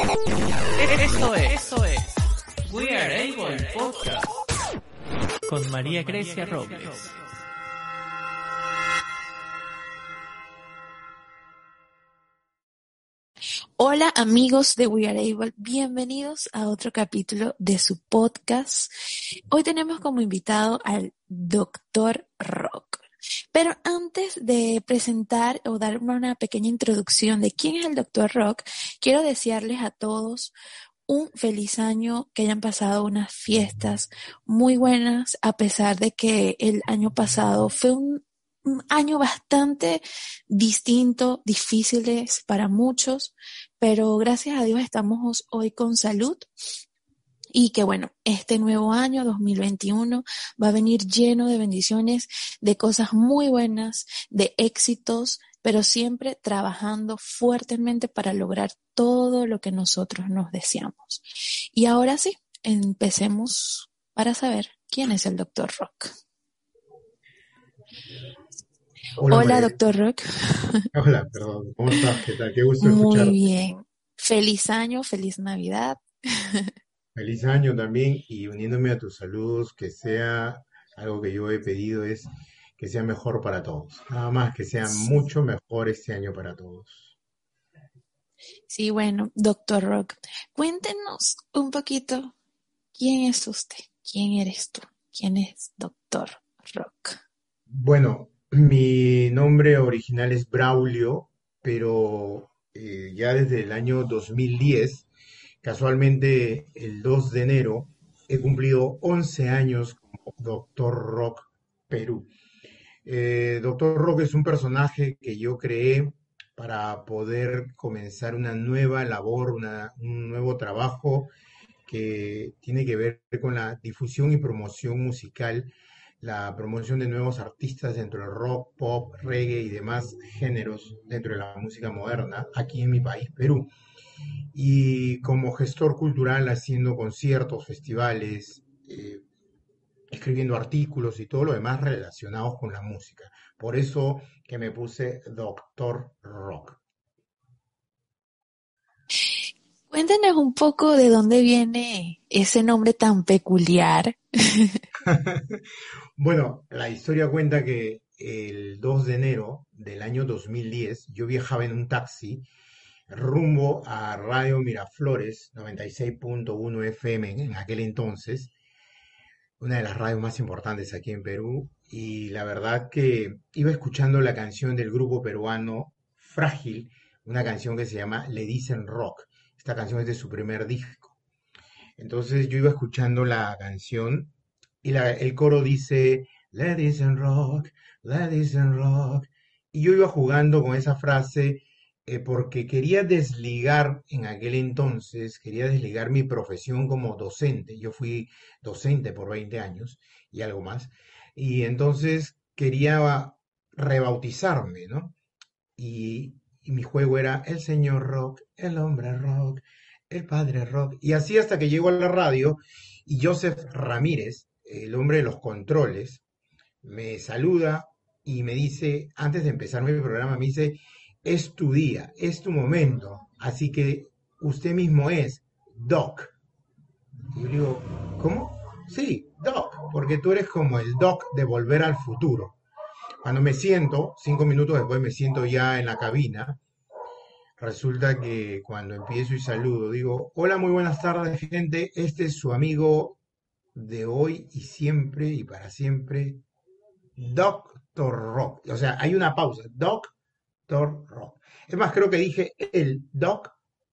Esto es, esto es We Are Able Podcast con María Grecia Robles. Hola amigos de We Are Able, bienvenidos a otro capítulo de su podcast. Hoy tenemos como invitado al Doctor Rock. Pero antes de presentar o dar una pequeña introducción de quién es el Doctor Rock, quiero desearles a todos un feliz año, que hayan pasado unas fiestas muy buenas, a pesar de que el año pasado fue un año bastante distinto, difíciles para muchos, pero gracias a Dios estamos hoy con salud y que bueno, este nuevo año 2021 va a venir lleno de bendiciones, de cosas muy buenas, de éxitos, pero siempre trabajando fuertemente para lograr todo lo que nosotros nos deseamos. Y ahora sí, empecemos para saber quién es el Dr. Rock. Hola, doctor Rock. Hola, perdón. ¿Cómo estás? ¿Qué tal? Qué gusto escucharte. Muy bien. Feliz año, feliz Navidad. Feliz año también y uniéndome a tus saludos, que sea algo que yo he pedido es que sea mejor para todos. Nada más, que sea mucho mejor este año para todos. Sí, bueno, doctor Rock, cuéntenos un poquito quién es usted, quién eres tú, quién es doctor Rock. Bueno, mi nombre original es Braulio, pero eh, ya desde el año 2010, casualmente el 2 de enero, he cumplido 11 años como Doctor Rock Perú. Eh, Doctor Rock es un personaje que yo creé para poder comenzar una nueva labor, un nuevo trabajo que tiene que ver con la difusión y promoción musical la promoción de nuevos artistas dentro del rock, pop, reggae y demás géneros dentro de la música moderna aquí en mi país, Perú. Y como gestor cultural haciendo conciertos, festivales, eh, escribiendo artículos y todo lo demás relacionados con la música. Por eso que me puse Doctor Rock. Cuéntenos un poco de dónde viene ese nombre tan peculiar. bueno, la historia cuenta que el 2 de enero del año 2010 yo viajaba en un taxi rumbo a Radio Miraflores 96.1 FM en aquel entonces, una de las radios más importantes aquí en Perú, y la verdad que iba escuchando la canción del grupo peruano Frágil, una canción que se llama Le Dicen Rock. Esta canción es de su primer disco. Entonces yo iba escuchando la canción y el coro dice, Ladies and Rock, Ladies and Rock. Y yo iba jugando con esa frase eh, porque quería desligar en aquel entonces, quería desligar mi profesión como docente. Yo fui docente por 20 años y algo más. Y entonces quería rebautizarme, ¿no? Y, y mi juego era el señor rock, el hombre rock, el padre rock. Y así hasta que llego a la radio y Joseph Ramírez, el hombre de los controles, me saluda y me dice, antes de empezar mi programa, me dice, es tu día, es tu momento, así que usted mismo es Doc. Y yo digo, ¿cómo? Sí, Doc, porque tú eres como el Doc de Volver al Futuro. Cuando me siento, cinco minutos después me siento ya en la cabina, resulta que cuando empiezo y saludo, digo, hola, muy buenas tardes, gente, este es su amigo de hoy y siempre y para siempre, Doctor Rock. O sea, hay una pausa, Doctor Rock. Es más, creo que dije el Doc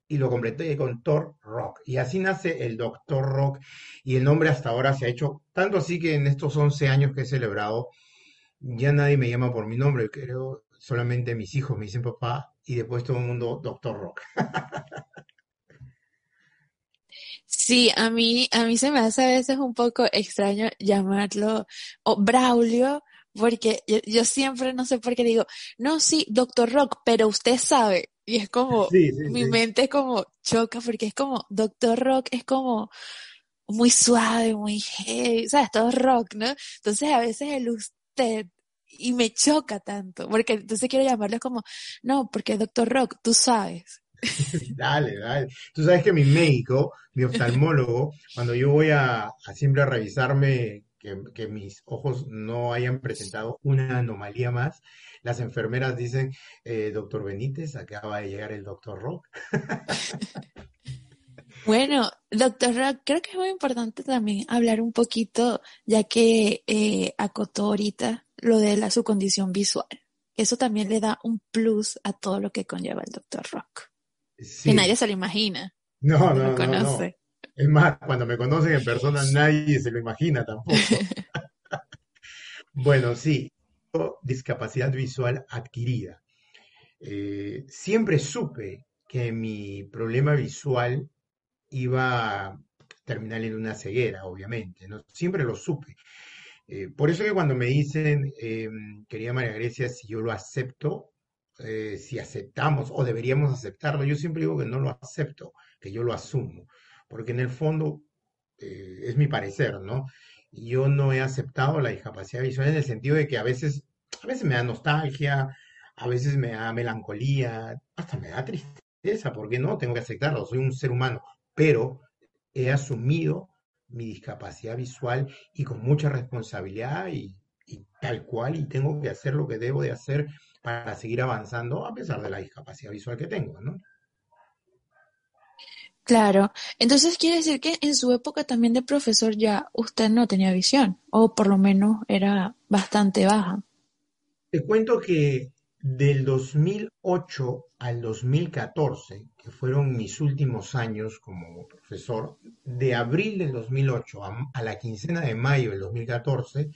y lo completé con Thor Rock. Y así nace el Doctor Rock y el nombre hasta ahora se ha hecho, tanto así que en estos 11 años que he celebrado, ya nadie me llama por mi nombre, creo solamente mis hijos me dicen papá y después todo el mundo Doctor Rock. Sí, a mí, a mí se me hace a veces un poco extraño llamarlo o Braulio, porque yo, siempre no sé por qué digo, no, sí, Doctor Rock, pero usted sabe. Y es como, mi mente es como choca, porque es como, Doctor Rock es como muy suave, muy heavy, ¿sabes? Todo rock, ¿no? Entonces a veces el usted y me choca tanto, porque entonces quiero llamarlo como, no, porque Doctor Rock, tú sabes, Dale, dale. Tú sabes que mi médico, mi oftalmólogo, cuando yo voy a, a siempre a revisarme que, que mis ojos no hayan presentado una anomalía más, las enfermeras dicen, eh, doctor Benítez, acaba de llegar el doctor Rock. Bueno, doctor Rock, creo que es muy importante también hablar un poquito, ya que eh, acotó ahorita lo de la, su condición visual. Eso también le da un plus a todo lo que conlleva el doctor Rock. Sí. Que nadie se lo imagina. No, no no, no, conoce. no. Es más, cuando me conocen en persona nadie se lo imagina tampoco. Bueno, sí, discapacidad visual adquirida. Eh, siempre supe que mi problema visual iba a terminar en una ceguera, obviamente, ¿no? Siempre lo supe. Eh, por eso que cuando me dicen, eh, querida María Grecia, si yo lo acepto, eh, si aceptamos o deberíamos aceptarlo, yo siempre digo que no lo acepto, que yo lo asumo, porque en el fondo eh, es mi parecer, ¿no? Yo no he aceptado la discapacidad visual en el sentido de que a veces, a veces me da nostalgia, a veces me da melancolía, hasta me da tristeza, porque no, tengo que aceptarlo, soy un ser humano, pero he asumido mi discapacidad visual y con mucha responsabilidad y, y tal cual, y tengo que hacer lo que debo de hacer para seguir avanzando a pesar de la discapacidad visual que tengo, ¿no? Claro. Entonces quiere decir que en su época también de profesor ya usted no tenía visión, o por lo menos era bastante baja. Te cuento que del 2008 al 2014, que fueron mis últimos años como profesor, de abril del 2008 a, a la quincena de mayo del 2014,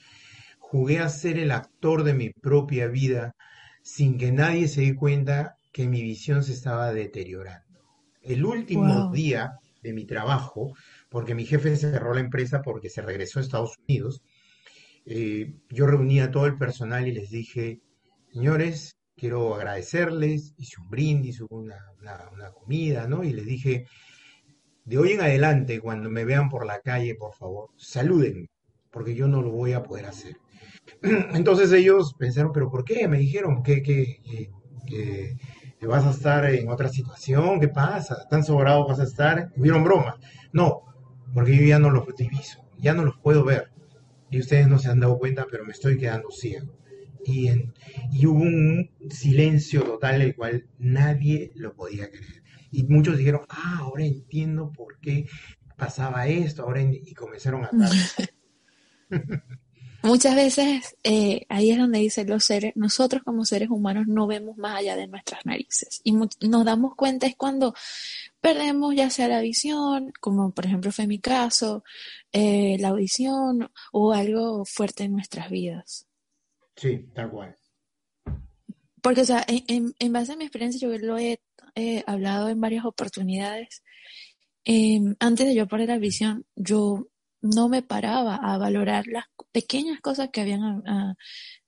jugué a ser el actor de mi propia vida sin que nadie se dé cuenta que mi visión se estaba deteriorando. El último Wow. día de mi trabajo, porque mi jefe cerró la empresa porque se regresó a Estados Unidos, eh, yo reuní a todo el personal y les dije, señores, quiero agradecerles, hice un brindis, una- una comida, ¿no? Y les dije, de hoy en adelante, cuando me vean por la calle, por favor, salúdenme, porque yo no lo voy a poder hacer. Entonces ellos pensaron, ¿pero por qué? Me dijeron que, que, que- que- vas a estar en otra situación, ¿qué pasa? ¿Tan sobrado vas a estar? Hubieron bromas. No, porque yo ya no los diviso, ya no los puedo ver. Y ustedes no se han dado cuenta, pero me estoy quedando ciego. Y, en- y hubo un silencio total, el cual nadie lo podía creer. Y muchos dijeron, ah, ahora entiendo por qué pasaba esto, ahora y comenzaron a dar. Muchas veces eh, ahí es donde dice los seres, nosotros como seres humanos no vemos más allá de nuestras narices y nos damos cuenta es cuando perdemos ya sea la visión, como por ejemplo fue mi caso, eh, la audición o algo fuerte en nuestras vidas. Sí, tal cual. Porque, o sea, en, base a mi experiencia, yo lo he eh, hablado en varias oportunidades. Em, antes de yo perder la visión, yo no me paraba a valorar las pequeñas cosas que habían a, a-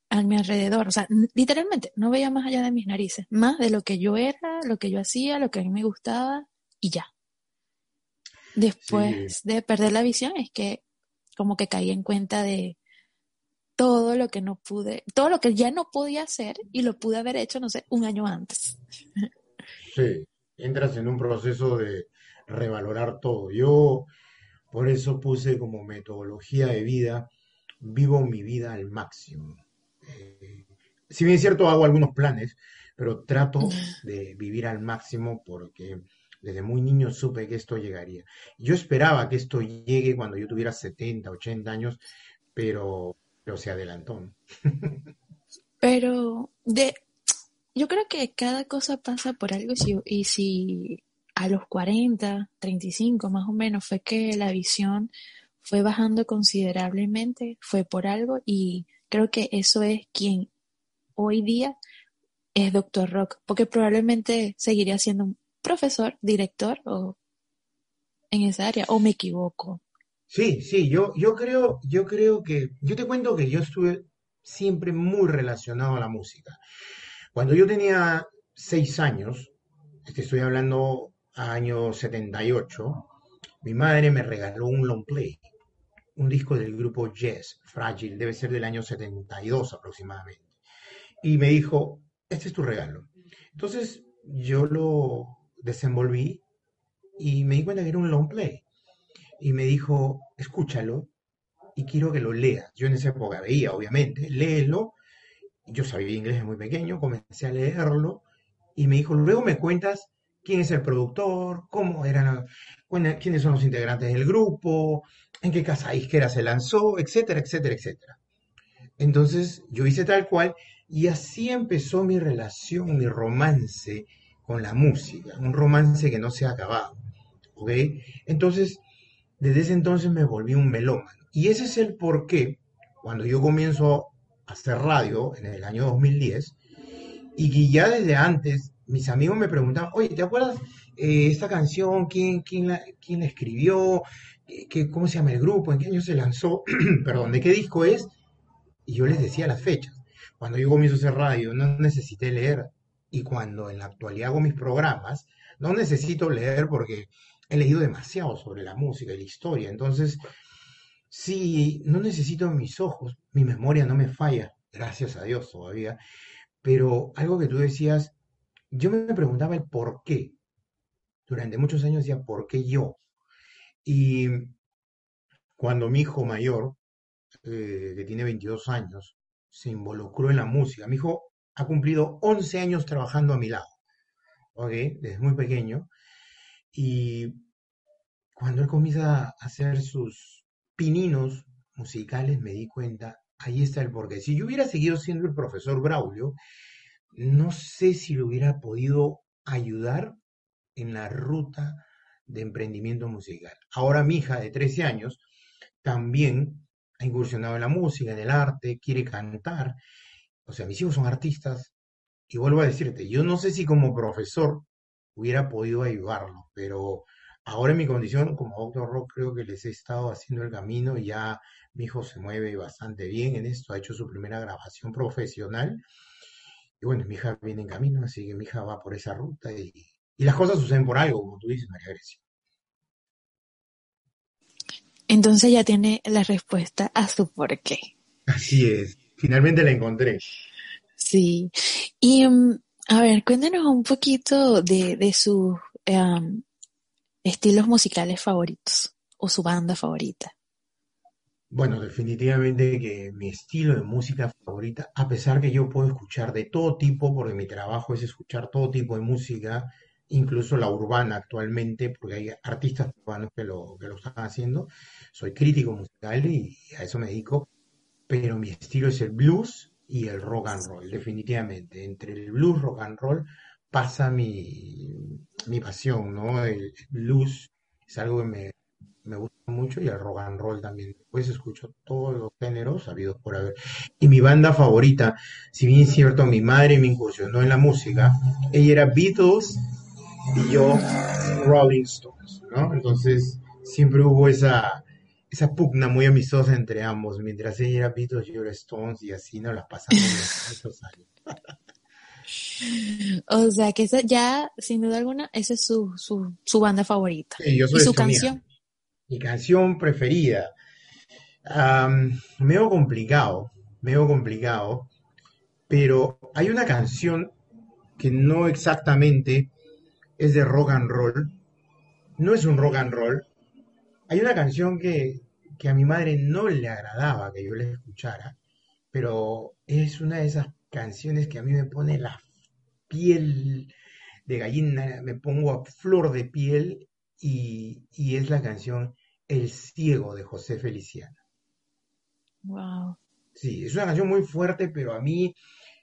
a mi alrededor. O sea, literalmente, no veía más allá de mis narices, más de lo que yo era, lo que yo hacía, lo que a mí me gustaba y ya. Sí, Después de perder la visión, es que como que caí en cuenta de todo lo que no pude, todo lo que ya no podía hacer y lo pude haber hecho, no sé, un año antes. sí. Entras en un proceso de revalorar todo. Yo por eso puse como metodología de vida, vivo mi vida al máximo. Eh, si bien es cierto, hago algunos planes, pero trato de vivir al máximo porque desde muy niño supe que esto llegaría. Yo esperaba que esto llegue cuando yo tuviera 70, 80 años, pero, se adelantó. Pero de, yo creo que cada cosa pasa por algo y si a los 40, 35 más o menos fue que la visión fue bajando considerablemente, fue por algo y creo que eso es quien hoy día es Doctor Rock, porque probablemente seguiría siendo un profesor, director o en esa área, o me equivoco. Sí, sí, yo, yo creo, yo creo que, yo te cuento que yo estuve siempre muy relacionado a la música. Cuando yo tenía seis años, estoy hablando año 78, mi madre me regaló un long play, un disco del grupo Yes, Frágil, debe ser del año 72 aproximadamente. Y me dijo, este es tu regalo. Entonces yo lo desenvolví y me di cuenta que era un long play. Y me dijo, escúchalo y quiero que lo leas. Yo en esa época veía, obviamente, léelo. Yo sabía inglés muy pequeño, comencé a leerlo y me dijo, luego me cuentas quién es el productor, cómo eran, quiénes son los integrantes del grupo, en qué casa disquera se lanzó, etcétera, etcétera, etcétera. Entonces yo hice tal cual y así empezó mi relación, mi romance con la música, un romance que no se ha acabado. ¿Ok? Entonces, desde ese entonces me volví un melómano. Y ese es el por qué, cuando yo comienzo a hacer radio en el año 2010, y que ya desde antes mis amigos me preguntaban, oye, ¿te acuerdas eh, esta canción? ¿Quién, quién, la, quién escribió? ¿Qué, ¿Cómo se llama el grupo? ¿En qué año se lanzó? Perdón, ¿de qué disco es? Y yo les decía las fechas. Cuando yo comienzo a hacer radio, no necesité leer. Y cuando en la actualidad hago mis programas, no necesito leer porque he leído demasiado sobre la música y la historia. Entonces, sí, no necesito mis ojos, mi memoria no me falla, gracias a Dios todavía. Pero algo que tú decías, yo me preguntaba el por qué. Durante muchos años decía, ¿por qué yo? Y cuando mi hijo mayor, eh, que tiene 22 años, se involucró en la música, mi hijo ha cumplido 11 años trabajando a mi lado, ¿ok? Desde muy pequeño. Y cuando él comienza a hacer sus pininos musicales, me di cuenta, ahí está el porqué. Si yo hubiera seguido siendo el profesor Braulio, no sé si lo hubiera podido ayudar en la ruta de emprendimiento musical. Ahora mi hija de 13 años también ha incursionado en la música, en el arte, quiere cantar. O sea, mis hijos son artistas. Y vuelvo a decirte, yo no sé si como profesor hubiera podido ayudarlo, pero ahora en mi condición como doctor rock creo que les he estado haciendo el camino y ya mi hijo se mueve bastante bien en esto, ha hecho su primera grabación profesional. Y bueno, mi hija viene en camino, así que mi hija va por esa ruta y, y las cosas suceden por algo, como tú dices, María Grecia. Entonces ya tiene la respuesta a su por qué. Así es, finalmente la encontré. Sí, y um, a ver, cuéntanos un poquito de, de sus um, estilos musicales favoritos o su banda favorita. Bueno, definitivamente que mi estilo de música favorita, a pesar que yo puedo escuchar de todo tipo, porque mi trabajo es escuchar todo tipo de música, incluso la urbana actualmente, porque hay artistas urbanos que lo, que lo están haciendo. Soy crítico musical y a eso me dedico, pero mi estilo es el blues y el rock and roll, definitivamente. Entre el blues, rock and roll, pasa mi, mi pasión, ¿no? El blues es algo que me, me gusta mucho y el rock and roll también. Después escucho todos los géneros habidos por haber. Y mi banda favorita, si bien es cierto, mi madre me incursionó en la música, ella era Beatles y yo Rolling Stones, ¿no? Entonces siempre hubo esa, esa pugna muy amistosa entre ambos, mientras ella era Beatles y yo era Stones y así nos las pasamos muchos años. O sea que esa ya, sin duda alguna, esa es su, su, su banda favorita. Sí, yo soy ¿Y su canción? Mi canción preferida. Am, medio complicado, medio complicado, pero hay una canción que no exactamente es de rock and roll, no es un rock and roll. Hay una canción que, que a mi madre no le agradaba que yo la escuchara, pero es una de esas canciones que a mí me pone la piel de gallina, me pongo a flor de piel y, y es la canción El ciego de José Feliciano. Wow. Sí, es una canción muy fuerte, pero a mí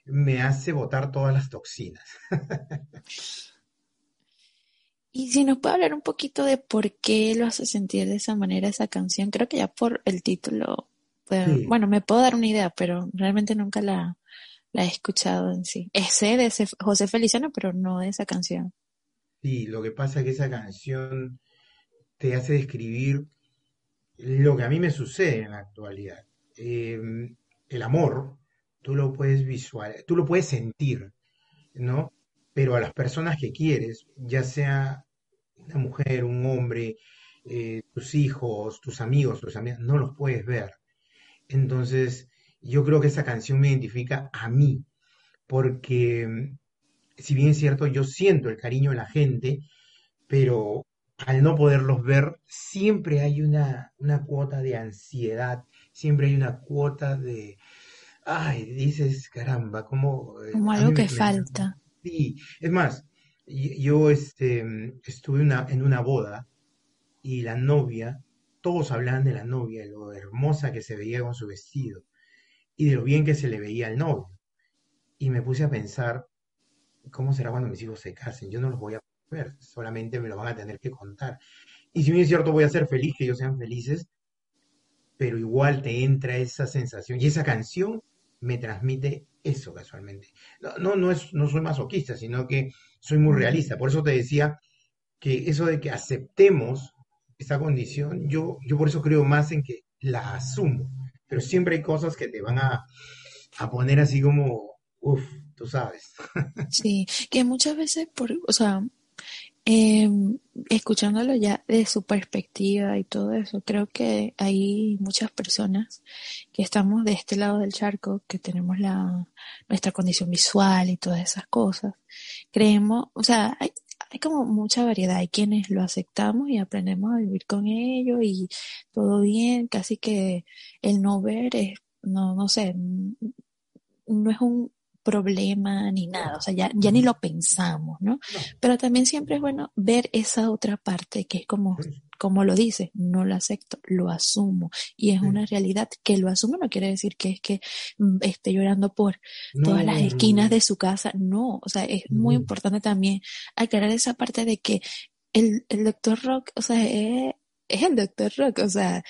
me hace botar todas las toxinas. Y si nos puede hablar un poquito de por qué lo hace sentir de esa manera esa canción, creo que ya por el título, pues, Sí, bueno, me puedo dar una idea, pero realmente nunca la, la he escuchado en sí. Sé de ese José Feliciano, pero no de esa canción. Sí, lo que pasa es que esa canción te hace describir lo que a mí me sucede en la actualidad. Eh, el amor, tú lo puedes visual, tú lo puedes sentir, ¿no? Pero a las personas que quieres, ya sea una mujer, un hombre, eh, tus hijos, tus amigos, tus amigas, no los puedes ver. Entonces, yo creo que esa canción me identifica a mí, porque si bien es cierto, yo siento el cariño de la gente, pero al no poderlos ver, siempre hay una, una cuota de ansiedad, siempre hay una cuota de, ay, dices, caramba, como... Eh, Como algo que falta. Sí, es más, yo este, estuve una, en una boda y la novia, todos hablaban de la novia, de lo hermosa que se veía con su vestido y de lo bien que se le veía al novio. Y me puse a pensar, ¿cómo será cuando mis hijos se casen? Yo no los voy a ver, solamente me lo van a tener que contar. Y si bien es cierto, voy a ser feliz que ellos sean felices, pero igual te entra esa sensación y esa canción me transmite eso casualmente. No, no, no, es, no soy masoquista, sino que soy muy realista. Por eso te decía que eso de que aceptemos esa condición, yo, yo por eso creo más en que la asumo. Pero siempre hay cosas que te van a, a poner así como, uff, sabes. Sí, que muchas veces, por, o sea, eh, escuchándolo ya de su perspectiva y todo eso, creo que hay muchas personas que estamos de este lado del charco, que tenemos la, nuestra condición visual y todas esas cosas. Creemos, o sea, hay, hay como mucha variedad. Hay quienes lo aceptamos y aprendemos a vivir con ello y todo bien, casi que el no ver es, no, no sé, no es un problema ni nada, o sea, ya, ya ni lo pensamos, ¿no? Pero también siempre es bueno ver esa otra parte que es como, como lo dice, no lo acepto, lo asumo. Y es una realidad que lo asumo no quiere decir que es que mm, esté llorando por todas las esquinas de su casa, no, o sea, es muy importante también aclarar esa parte de que el, el doctor Rock, o sea, es, es el doctor Rock, o sea,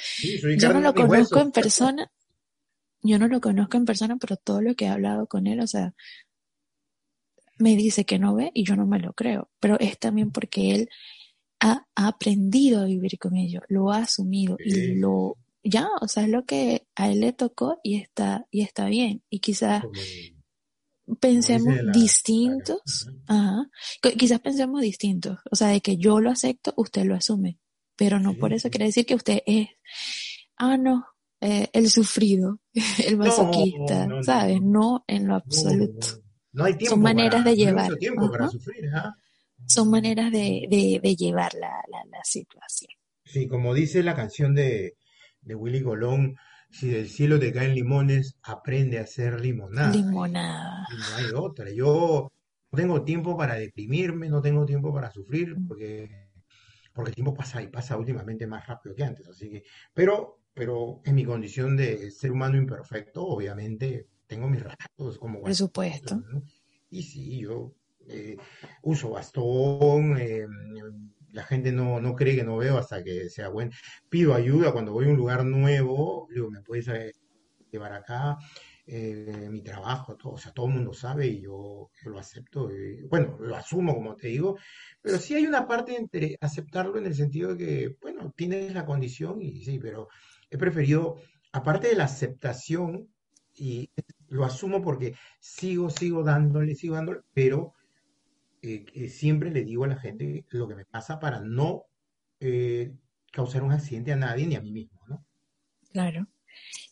yo no lo conozco en persona, yo no lo conozco en persona, pero todo lo que he hablado con él, o sea, me dice que no ve y yo no me lo creo. Pero es también porque él ha, aprendido a vivir con ello, lo ha asumido y lo ya, o sea, es lo que a él le tocó y está y está bien. Y quizás pensemos distintos, ajá, quizás pensemos distintos, o sea, de que yo lo acepto, usted lo asume, pero no por eso quiere decir que usted es, ah, no, eh, el sufrido, el masoquista, ¿sabes? No en lo absoluto. No, hay tiempo Son maneras de llevar. para sufrir, ¿ah? Son maneras de, de, llevar la, la, situación. Sí, como dice la canción de, de Willy Colón, si del cielo te caen limones, aprende a hacer limonada. Limonada. no hay otra. Yo no tengo tiempo para deprimirme, no tengo tiempo para sufrir, porque, porque el tiempo pasa y pasa últimamente más rápido que antes. Así que, pero pero en mi condición de ser humano imperfecto, obviamente tengo mis ratos como... Por supuesto. Y sí, yo eh, uso bastón, eh, la gente no, no cree que no veo hasta que sea bueno. Pido ayuda cuando voy a un lugar nuevo, digo, ¿me puedes eh, llevar acá? mi trabajo, todo, o sea, todo el mundo sabe y yo, yo lo acepto, bueno, lo asumo como te digo, pero sí hay una parte entre aceptarlo en el sentido de que, bueno, tienes la condición y sí, pero he preferido, aparte de la aceptación, y lo asumo porque sigo, sigo dándole, sigo dándole, pero eh, siempre le digo a la gente lo que me pasa para no eh, causar un accidente a nadie ni a mí mismo, ¿no? Claro.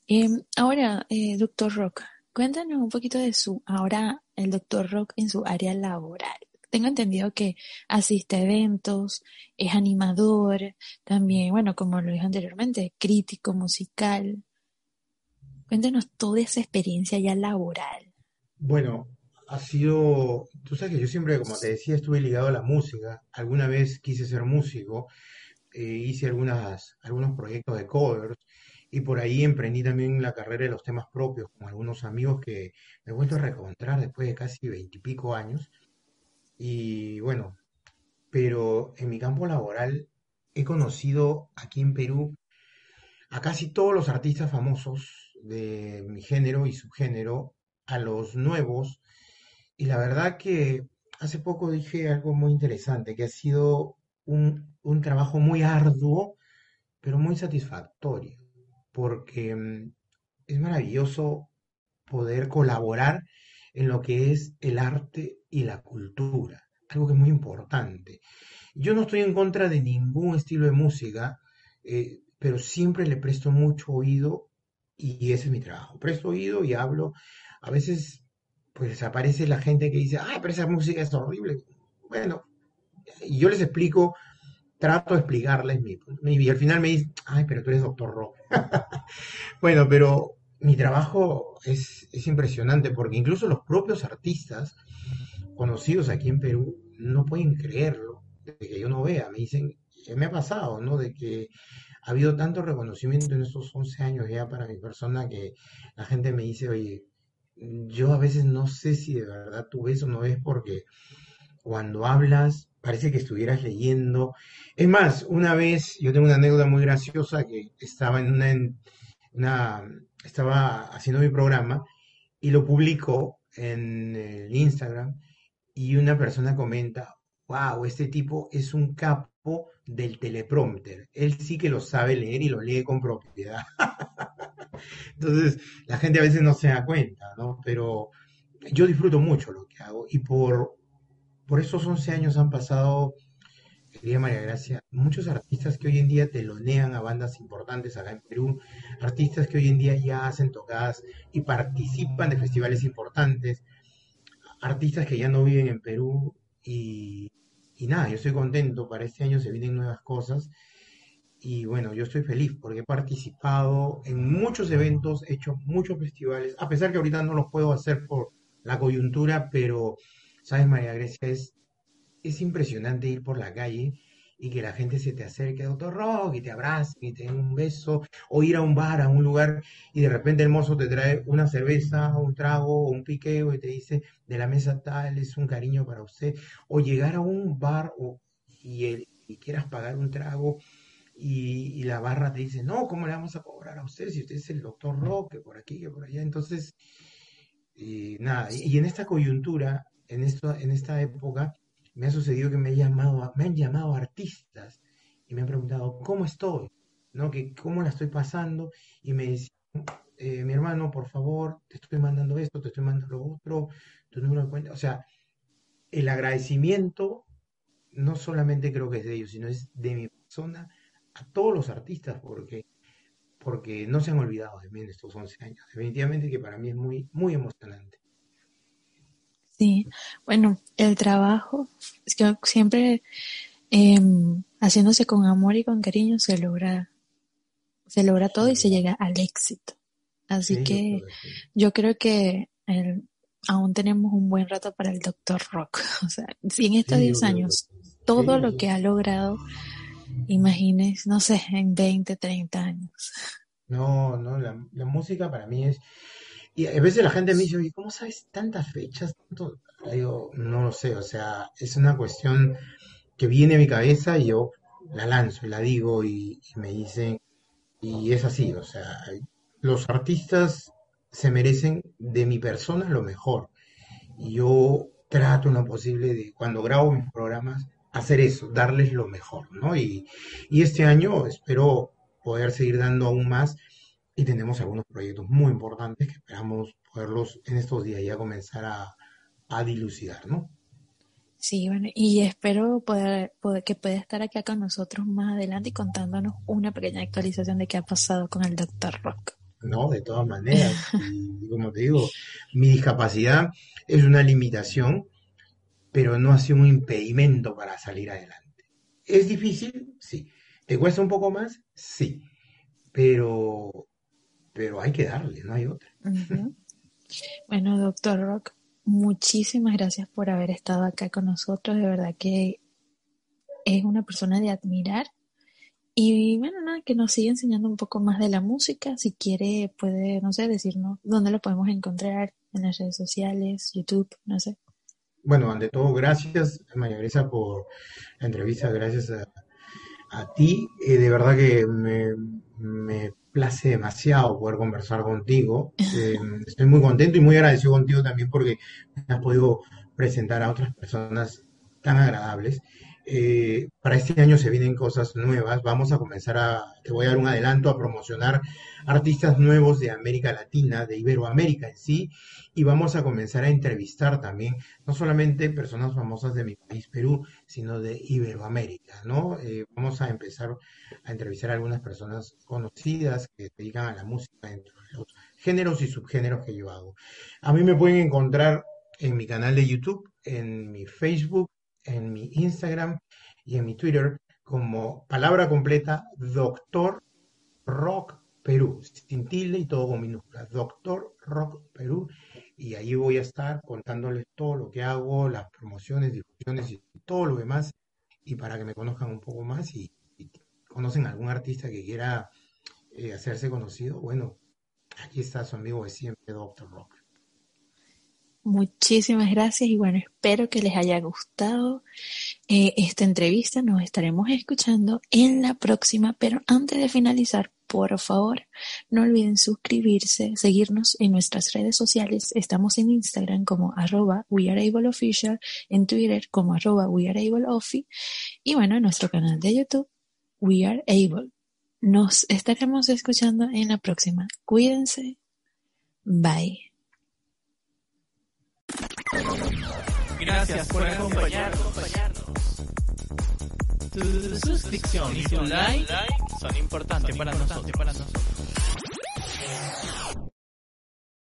Em, ahora, eh, doctor Rock, cuéntanos un poquito de su, ahora el doctor Rock en su área laboral tengo entendido que asiste a eventos, es animador, también, bueno, como lo dije anteriormente, crítico musical. Cuéntanos toda esa experiencia ya laboral. Bueno, ha sido, tú sabes que yo siempre, como te decía, estuve ligado a la música. Alguna vez quise ser músico, eh, hice algunas, algunos proyectos de covers y por ahí emprendí también la carrera de los temas propios con algunos amigos que me he vuelto a reencontrar después de casi veintipico años y bueno, pero en mi campo laboral he conocido aquí en Perú a casi todos los artistas famosos de mi género y subgénero, a los nuevos, y la verdad que hace poco dije algo muy interesante, que ha sido un, un trabajo muy arduo, pero muy satisfactorio, porque mm, es maravilloso poder colaborar en lo que es el arte y la cultura, algo que es muy importante. Yo no estoy en contra de ningún estilo de música, eh, pero siempre le presto mucho oído y ese es mi trabajo. Presto oído y hablo. A veces pues aparece la gente que dice, ay, pero esa música es horrible. Bueno, y yo les explico, trato de explicarles mi, y al final me dicen, ay, pero tú eres doctor rock. bueno, pero mi trabajo es, es impresionante porque incluso los propios artistas conocidos aquí en Perú no pueden creerlo, de que yo no vea, me dicen, ¿qué me ha pasado? ¿no? De que ha habido tanto reconocimiento en estos 11 años ya para mi persona que la gente me dice, oye, yo a veces no sé si de verdad tú ves o no ves porque cuando hablas parece que estuvieras leyendo. Es más, una vez, yo tengo una anécdota muy graciosa que estaba en una, una estaba haciendo mi programa y lo publico en el Instagram y una persona comenta, wow, este tipo es un capo del teleprompter. Él sí que lo sabe leer y lo lee con propiedad. Entonces, la gente a veces no se da cuenta, ¿no? Pero yo disfruto mucho lo que hago y por, por esos 11 años han pasado, querida María Gracia, muchos artistas que hoy en día telonean a bandas importantes acá en Perú, artistas que hoy en día ya hacen tocadas y participan de festivales importantes, artistas que ya no viven en Perú y, nada, yo estoy contento, para este año se vienen nuevas cosas y bueno, yo estoy feliz porque he participado en muchos eventos, he hecho muchos festivales, a pesar que ahorita no los puedo hacer por la coyuntura, pero, ¿sabes, María Grecia? Es, es impresionante ir por la calle y que la gente se te acerque, doctor Rock, y te abrace, y te dé un beso, o ir a un bar, a un lugar, y de repente el mozo te trae una cerveza, un trago, o un piqueo, y te dice, de la mesa tal, es un cariño para usted, o llegar a un bar o, y, el, y quieras pagar un trago, y, la barra te dice, no, ¿cómo le vamos a cobrar a usted si usted es el doctor Roque, por aquí, que por allá? Entonces, nada, y, en esta coyuntura, en, esto, en esta época, me ha sucedido que me, llamado, me han llamado artistas y me han preguntado, ¿cómo estoy? ¿No? Que, ¿Cómo la estoy pasando? Y me dicen, eh, mi hermano, por favor, te estoy mandando esto, te estoy mandando lo otro, tu número de cuenta. O sea, el agradecimiento no solamente creo que es de ellos, sino es de mi persona a todos los artistas porque, porque no se han olvidado de mí en estos 11 años. Definitivamente que para mí es muy, muy emocionante. Sí, bueno, el trabajo, es que siempre em, haciéndose con amor y con cariño se logra, se logra todo y se llega al éxito. Así que yo creo que aún tenemos un buen rato para el Doctor Rock. O sea, si en estos 10 años todo lo que ha logrado imagines, no sé, en 20, 30 años. No, no, la, música para mí es... Y a veces la gente me dice, oye, ¿cómo sabes tantas fechas? Tanto? Digo, no lo sé, o sea, es una cuestión que viene a mi cabeza y yo la lanzo y la digo y, y me dicen, y es así, o sea, los artistas se merecen de mi persona lo mejor. Y yo trato en lo posible de, cuando grabo mis programas, hacer eso, darles lo mejor, ¿no? Y, este año espero poder seguir dando aún más y tenemos algunos proyectos muy importantes que esperamos poderlos en estos días ya comenzar a, dilucidar, ¿no? Sí, bueno, y espero poder, poder, que pueda estar acá con nosotros más adelante y contándonos una pequeña actualización de qué ha pasado con el Dr. Rock. No, de todas maneras, y como te digo, mi discapacidad es una limitación pero no ha sido un impedimento para salir adelante. ¿Es difícil? Sí. ¿Te cuesta un poco más? Sí. Pero, pero hay que darle, no hay otra. Bueno, doctor Rock, muchísimas gracias por haber estado acá con nosotros. De verdad que es una persona de admirar. Y bueno, nada, que nos siga enseñando un poco más de la música. Si quiere, puede, no sé, decirnos dónde lo podemos encontrar en las redes sociales, YouTube, no sé bueno, ante todo, gracias, María Gresa, por la entrevista, gracias a, ti. Eh, de verdad que me, me, place demasiado poder conversar contigo. Eh, estoy muy contento y muy agradecido contigo también porque me has podido presentar a otras personas tan agradables. Eh, para este año se vienen cosas nuevas. Vamos a comenzar a, te voy a dar un adelanto, a promocionar artistas nuevos de América Latina, de Iberoamérica en sí, y vamos a comenzar a entrevistar también, no solamente personas famosas de mi país, Perú, sino de Iberoamérica, ¿no? Eh, vamos a empezar a entrevistar a algunas personas conocidas que se dedican a la música dentro de los géneros y subgéneros que yo hago. A mí me pueden encontrar en mi canal de YouTube, en mi Facebook, en mi Instagram y en mi Twitter como palabra completa Doctor Rock Perú, sin y todo con minúsculas, Doctor Rock Perú, y ahí voy a estar contándoles todo lo que hago, las promociones, difusiones y todo lo demás, y para que me conozcan un poco más y, conocen a algún artista que quiera eh, hacerse conocido, bueno, aquí está su amigo de siempre, Doctor Rock. Muchísimas gracias y bueno, espero que les haya gustado eh, esta entrevista. Nos estaremos escuchando en la próxima, pero antes de finalizar, por favor, no olviden suscribirse, seguirnos en nuestras redes sociales. Estamos en Instagram como arroba weareableofficial, en Twitter como arroba weareableofi y bueno, en nuestro canal de YouTube, We Are Able. Nos estaremos escuchando en la próxima. Cuídense. Bye. Gracias por acompañarnos. Tu suscripción y tu like son importantes para nosotros.